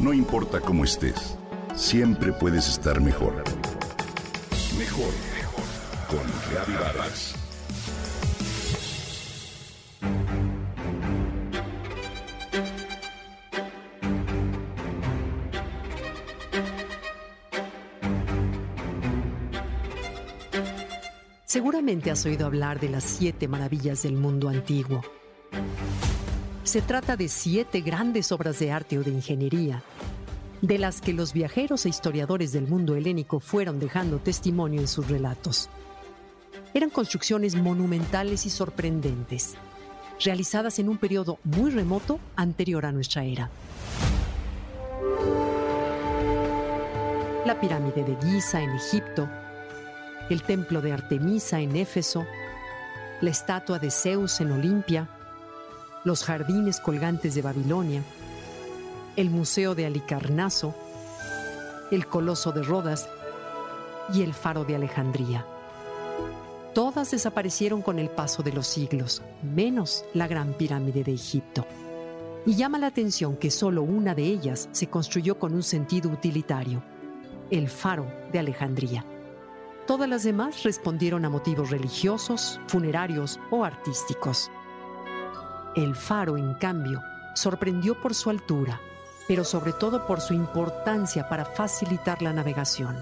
No importa cómo estés, siempre puedes estar mejor. Mejor, mejor. Con Reavivadas. Seguramente has oído hablar de las siete maravillas del mundo antiguo. Se trata de siete grandes obras de arte o de ingeniería, de las que los viajeros e historiadores del mundo helénico fueron dejando testimonio en sus relatos. Eran construcciones monumentales y sorprendentes, realizadas en un periodo muy remoto anterior a nuestra era. La pirámide de Giza en Egipto, el templo de Artemisa en Éfeso, la estatua de Zeus en Olimpia, los jardines colgantes de Babilonia, el Museo de Alicarnaso, el Coloso de Rodas y el Faro de Alejandría. Todas desaparecieron con el paso de los siglos, menos la Gran Pirámide de Egipto. Y llama la atención que solo una de ellas se construyó con un sentido utilitario, el Faro de Alejandría. Todas las demás respondieron a motivos religiosos, funerarios o artísticos. El faro, en cambio, sorprendió por su altura, pero sobre todo por su importancia para facilitar la navegación.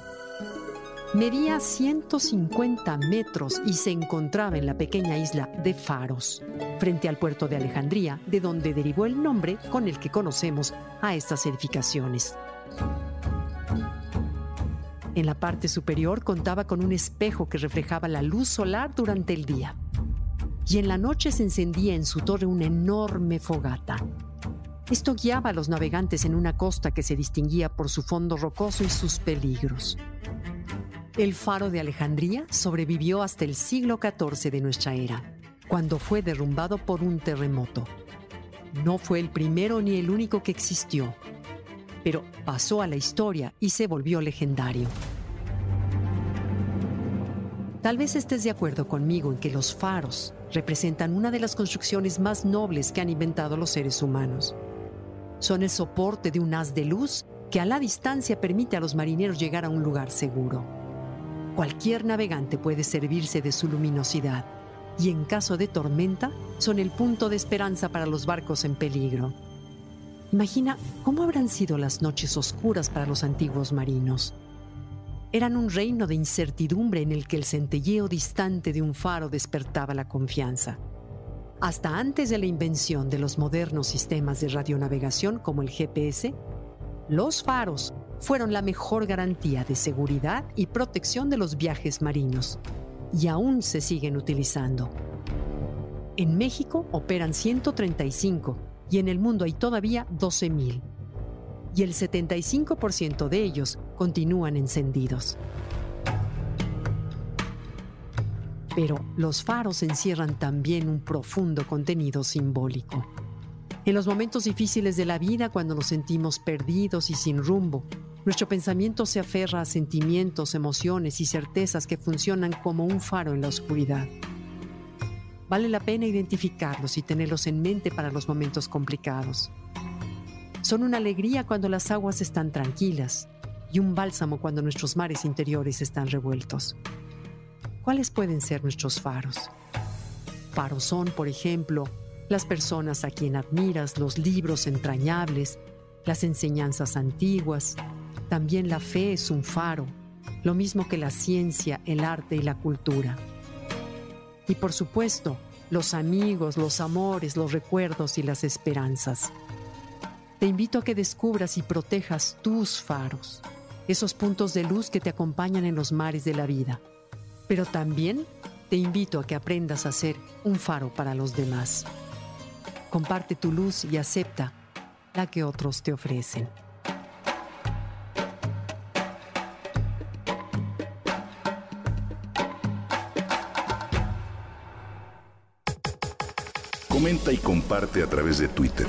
Medía 150 metros y se encontraba en la pequeña isla de Faros, frente al puerto de Alejandría, de donde derivó el nombre con el que conocemos a estas edificaciones. En la parte superior contaba con un espejo que reflejaba la luz solar durante el día. Y en la noche se encendía en su torre una enorme fogata, esto guiaba a los navegantes en una costa que se distinguía por su fondo rocoso y sus peligros. El faro de Alejandría sobrevivió hasta el siglo XIV de nuestra era, cuando fue derrumbado por un terremoto. No fue el primero ni el único que existió, pero pasó a la historia y se volvió legendario. Tal vez estés de acuerdo conmigo en que los faros representan una de las construcciones más nobles que han inventado los seres humanos. Son el soporte de un haz de luz que a la distancia permite a los marineros llegar a un lugar seguro. Cualquier navegante puede servirse de su luminosidad y en caso de tormenta son el punto de esperanza para los barcos en peligro. Imagina cómo habrán sido las noches oscuras para los antiguos marinos. Eran un reino de incertidumbre en el que el centelleo distante de un faro despertaba la confianza. Hasta antes de la invención de los modernos sistemas de radionavegación como el GPS, los faros fueron la mejor garantía de seguridad y protección de los viajes marinos y aún se siguen utilizando. En México operan 135 y en el mundo hay todavía 12.000 y el 75% de ellos continúan encendidos. pero los faros encierran también un profundo contenido simbólico. En los momentos difíciles de la vida, cuando nos sentimos perdidos y sin rumbo, nuestro pensamiento se aferra a sentimientos, emociones y certezas que funcionan como un faro en la oscuridad. Vale la pena identificarlos y tenerlos en mente para los momentos complicados. Son una alegría cuando las aguas están tranquilas y un bálsamo cuando nuestros mares interiores están revueltos. ¿Cuáles pueden ser nuestros faros? Faros son, por ejemplo, las personas a quien admiras, los libros entrañables, las enseñanzas antiguas. También la fe es un faro, lo mismo que la ciencia, el arte y la cultura. Y por supuesto, los amigos, los amores, los recuerdos y las esperanzas. Te invito a que descubras y protejas tus faros, esos puntos de luz que te acompañan en los mares de la vida pero también te invito a que aprendas a ser un faro para los demás. Comparte tu luz y acepta la que otros te ofrecen. Comenta y comparte a través de Twitter.